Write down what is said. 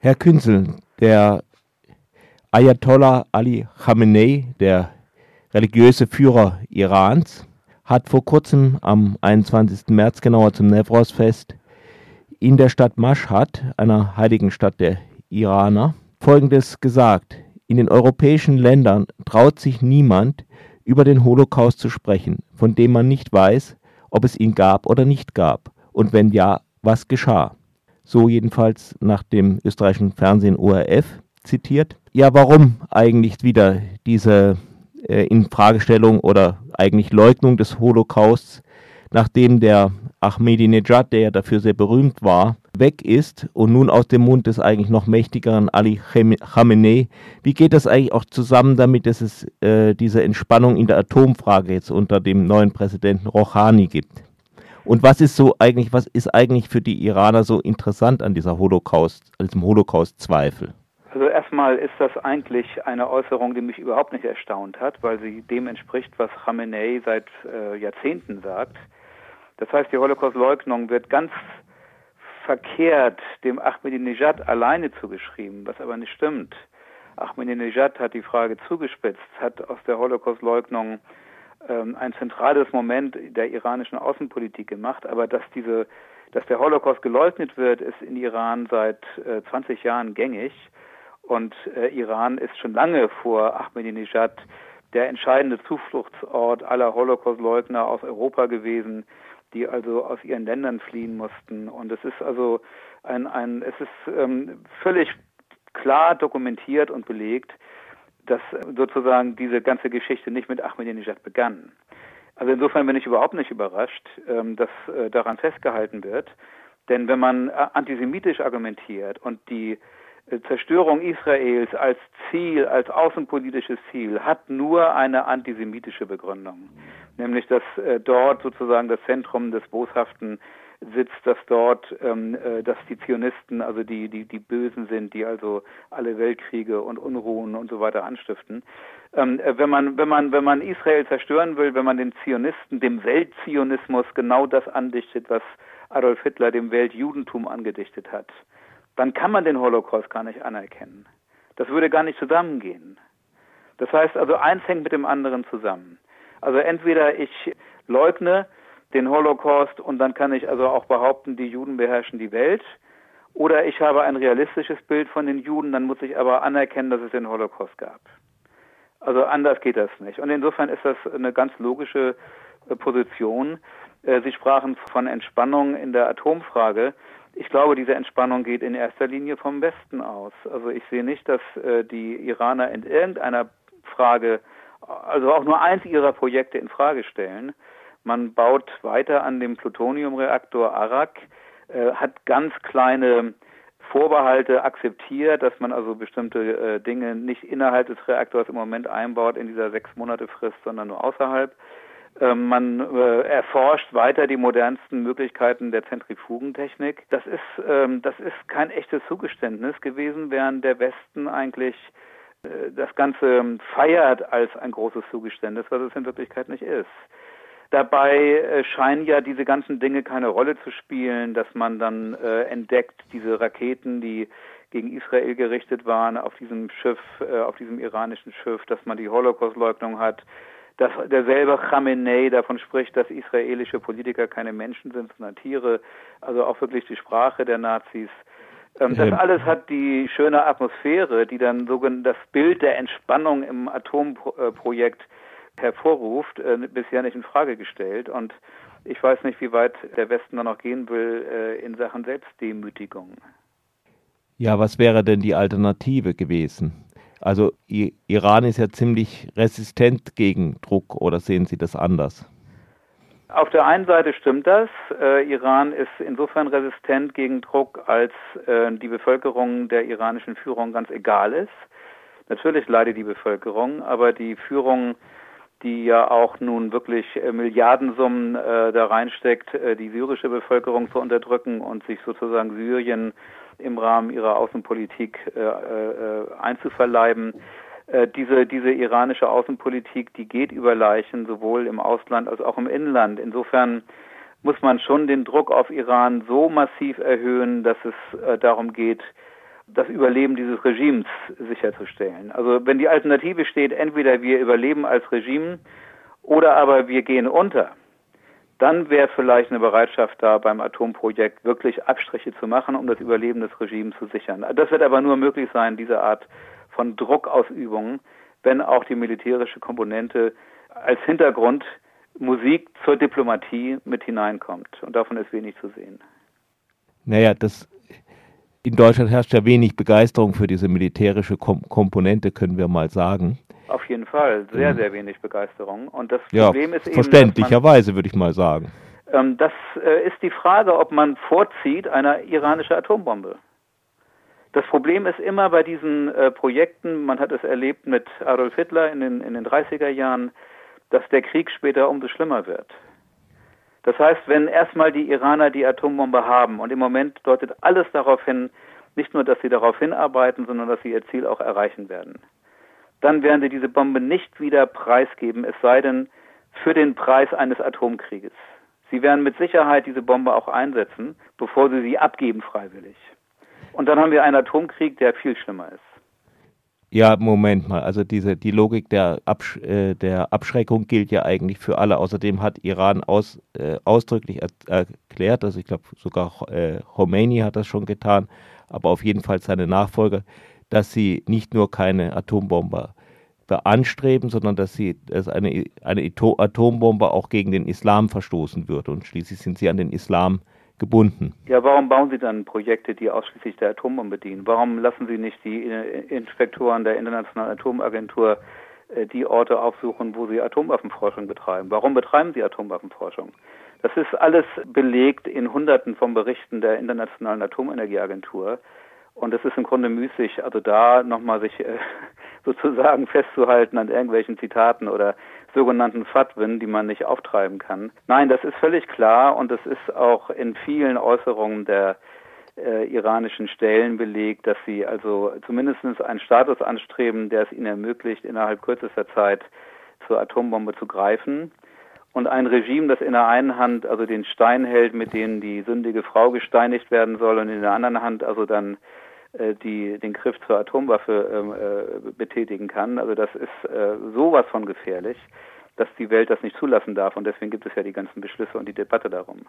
Herr Künzel, der Ayatollah Ali Khamenei, der religiöse Führer Irans, hat vor kurzem am 21. März genauer zum Newroz-Fest in der Stadt Mashhad, einer heiligen Stadt der Iraner, Folgendes gesagt. In den europäischen Ländern traut sich niemand, über den Holocaust zu sprechen, von dem man nicht weiß, ob es ihn gab oder nicht gab, und wenn ja, was geschah. So jedenfalls nach dem österreichischen Fernsehen ORF zitiert. Ja, warum eigentlich wieder diese äh, Infragestellung oder eigentlich Leugnung des Holocausts, nachdem der Ahmadinejad, der ja dafür sehr berühmt war, weg ist und nun aus dem Mund des eigentlich noch mächtigeren Ali Khamenei. Wie geht das eigentlich auch zusammen damit, dass es äh, diese Entspannung in der Atomfrage jetzt unter dem neuen Präsidenten Rouhani gibt? Und was ist so eigentlich, was ist eigentlich für die Iraner so interessant an dieser Holocaust, an diesem Holocaust-Zweifel? Also erstmal ist das eigentlich eine Äußerung, die mich überhaupt nicht erstaunt hat, weil sie dem entspricht, was Khamenei seit äh, Jahrzehnten sagt. Das heißt, die Holocaust-Leugnung wird ganz verkehrt dem Ahmadinejad alleine zugeschrieben, was aber nicht stimmt. Ahmadinejad hat die Frage zugespitzt, hat aus der Holocaust-Leugnung ein zentrales Moment der iranischen Außenpolitik gemacht, aber dass diese dass der Holocaust geleugnet wird, ist in Iran seit äh, 20 Jahren gängig. Und äh, Iran ist schon lange vor Ahmadinejad der entscheidende Zufluchtsort aller Holocaust-Leugner aus Europa gewesen, die also aus ihren Ländern fliehen mussten. Und es ist also ein, ein es ist ähm, völlig klar dokumentiert und belegt, dass sozusagen diese ganze Geschichte nicht mit Ahmadinejad begann. Also insofern bin ich überhaupt nicht überrascht, ähm, dass äh, daran festgehalten wird. Denn wenn man äh, antisemitisch argumentiert und die Zerstörung Israels als Ziel, als außenpolitisches Ziel, hat nur eine antisemitische Begründung. Nämlich, dass äh, dort sozusagen das Zentrum des Boshaften sitzt, dass dort, ähm, äh, dass die Zionisten, also die, die, die Bösen sind, die also alle Weltkriege und Unruhen und so weiter anstiften. Ähm, äh, wenn man, wenn man, wenn man Israel zerstören will, wenn man den Zionisten, dem Weltzionismus genau das andichtet, was Adolf Hitler dem Weltjudentum angedichtet hat, dann kann man den Holocaust gar nicht anerkennen. Das würde gar nicht zusammengehen. Das heißt also, eins hängt mit dem anderen zusammen. Also entweder ich leugne den Holocaust und dann kann ich also auch behaupten, die Juden beherrschen die Welt, oder ich habe ein realistisches Bild von den Juden, dann muss ich aber anerkennen, dass es den Holocaust gab. Also anders geht das nicht. Und insofern ist das eine ganz logische äh, Position. Äh, Sie sprachen von Entspannung in der Atomfrage. Ich glaube, diese Entspannung geht in erster Linie vom Westen aus. Also ich sehe nicht, dass äh, die Iraner in irgendeiner Frage, also auch nur eins ihrer Projekte in Frage stellen. Man baut weiter an dem Plutoniumreaktor Arak, äh, hat ganz kleine Vorbehalte akzeptiert, dass man also bestimmte äh, Dinge nicht innerhalb des Reaktors im Moment einbaut in dieser sechs Monate Frist, sondern nur außerhalb. Ähm, man äh, erforscht weiter die modernsten Möglichkeiten der Zentrifugentechnik. Das ist, ähm, das ist kein echtes Zugeständnis gewesen, während der Westen eigentlich äh, das Ganze feiert als ein großes Zugeständnis, was es in Wirklichkeit nicht ist. Dabei äh, scheinen ja diese ganzen Dinge keine Rolle zu spielen, dass man dann entdeckt, diese Raketen, die gegen Israel gerichtet waren, auf diesem Schiff, auf diesem iranischen Schiff, dass man die Holocaust-Leugnung hat, dass derselbe Khamenei davon spricht, dass israelische Politiker keine Menschen sind, sondern Tiere, also auch wirklich die Sprache der Nazis. Ähm, das alles hat die schöne Atmosphäre, die dann das Bild der Entspannung im Atomprojekt hervorruft, äh, bisher nicht in Frage gestellt. Und ich weiß nicht, wie weit der Westen da noch gehen will äh, in Sachen Selbstdemütigung. Ja, was wäre denn die Alternative gewesen? Also Iran ist ja ziemlich resistent gegen Druck oder sehen Sie das anders? Auf der einen Seite stimmt das. Äh, Iran ist insofern resistent gegen Druck, als äh, die Bevölkerung der iranischen Führung ganz egal ist. Natürlich leidet die Bevölkerung, aber die Führung, die ja auch nun wirklich äh, Milliardensummen äh, da reinsteckt, äh, die syrische Bevölkerung zu unterdrücken und sich sozusagen Syrien im Rahmen ihrer Außenpolitik äh, äh, einzuverleiben. Äh, diese, diese iranische Außenpolitik, die geht über Leichen, sowohl im Ausland als auch im Inland. Insofern muss man schon den Druck auf Iran so massiv erhöhen, dass es äh, darum geht, das Überleben dieses Regimes sicherzustellen. Also wenn die Alternative steht, entweder wir überleben als Regime oder aber wir gehen unter, dann wäre vielleicht eine Bereitschaft da, beim Atomprojekt wirklich Abstriche zu machen, um das Überleben des Regimes zu sichern. Das wird aber nur möglich sein, diese Art von Druckausübungen, wenn auch die militärische Komponente als Hintergrund Musik zur Diplomatie mit hineinkommt. Und davon ist wenig zu sehen. Naja, das in Deutschland herrscht ja wenig Begeisterung für diese militärische Kom Komponente, können wir mal sagen. Auf jeden Fall, sehr, sehr wenig Begeisterung. Und das Problem ja, ist eben. Verständlicherweise, würde ich mal sagen. Ähm, das äh, ist die Frage, ob man vorzieht eine iranische Atombombe. Das Problem ist immer bei diesen äh, Projekten, man hat es erlebt mit Adolf Hitler in den, in den 30er Jahren, dass der Krieg später umso schlimmer wird. Das heißt, wenn erstmal die Iraner die Atombombe haben und im Moment deutet alles darauf hin, nicht nur, dass sie darauf hinarbeiten, sondern dass sie ihr Ziel auch erreichen werden, dann werden sie diese Bombe nicht wieder preisgeben, es sei denn für den Preis eines Atomkrieges. Sie werden mit Sicherheit diese Bombe auch einsetzen, bevor sie sie abgeben freiwillig. Und dann haben wir einen Atomkrieg, der viel schlimmer ist. Ja, Moment mal. Also diese die Logik der, Absch äh, der Abschreckung gilt ja eigentlich für alle. Außerdem hat Iran aus, äh, ausdrücklich er erklärt, also ich glaube sogar äh, Khomeini hat das schon getan, aber auf jeden Fall seine Nachfolger, dass sie nicht nur keine Atombombe beanstreben, sondern dass sie dass eine, eine Atombombe auch gegen den Islam verstoßen wird. Und schließlich sind sie an den Islam gebunden. Ja, warum bauen Sie dann Projekte, die ausschließlich der Atombombe dienen? Warum lassen Sie nicht die Inspektoren der Internationalen Atomagentur äh, die Orte aufsuchen, wo sie Atomwaffenforschung betreiben? Warum betreiben sie Atomwaffenforschung? Das ist alles belegt in Hunderten von Berichten der Internationalen Atomenergieagentur. Und es ist im Grunde müßig, also da nochmal sich äh, sozusagen festzuhalten an irgendwelchen Zitaten oder sogenannten Fatwen, die man nicht auftreiben kann. Nein, das ist völlig klar und es ist auch in vielen Äußerungen der äh, iranischen Stellen belegt, dass sie also zumindest einen Status anstreben, der es ihnen ermöglicht, innerhalb kürzester Zeit zur Atombombe zu greifen. Und ein Regime, das in der einen Hand also den Stein hält, mit dem die sündige Frau gesteinigt werden soll, und in der anderen Hand also dann die den Griff zur Atomwaffe ähm, äh, betätigen kann. Also das ist äh, sowas von gefährlich, dass die Welt das nicht zulassen darf und deswegen gibt es ja die ganzen Beschlüsse und die Debatte darum.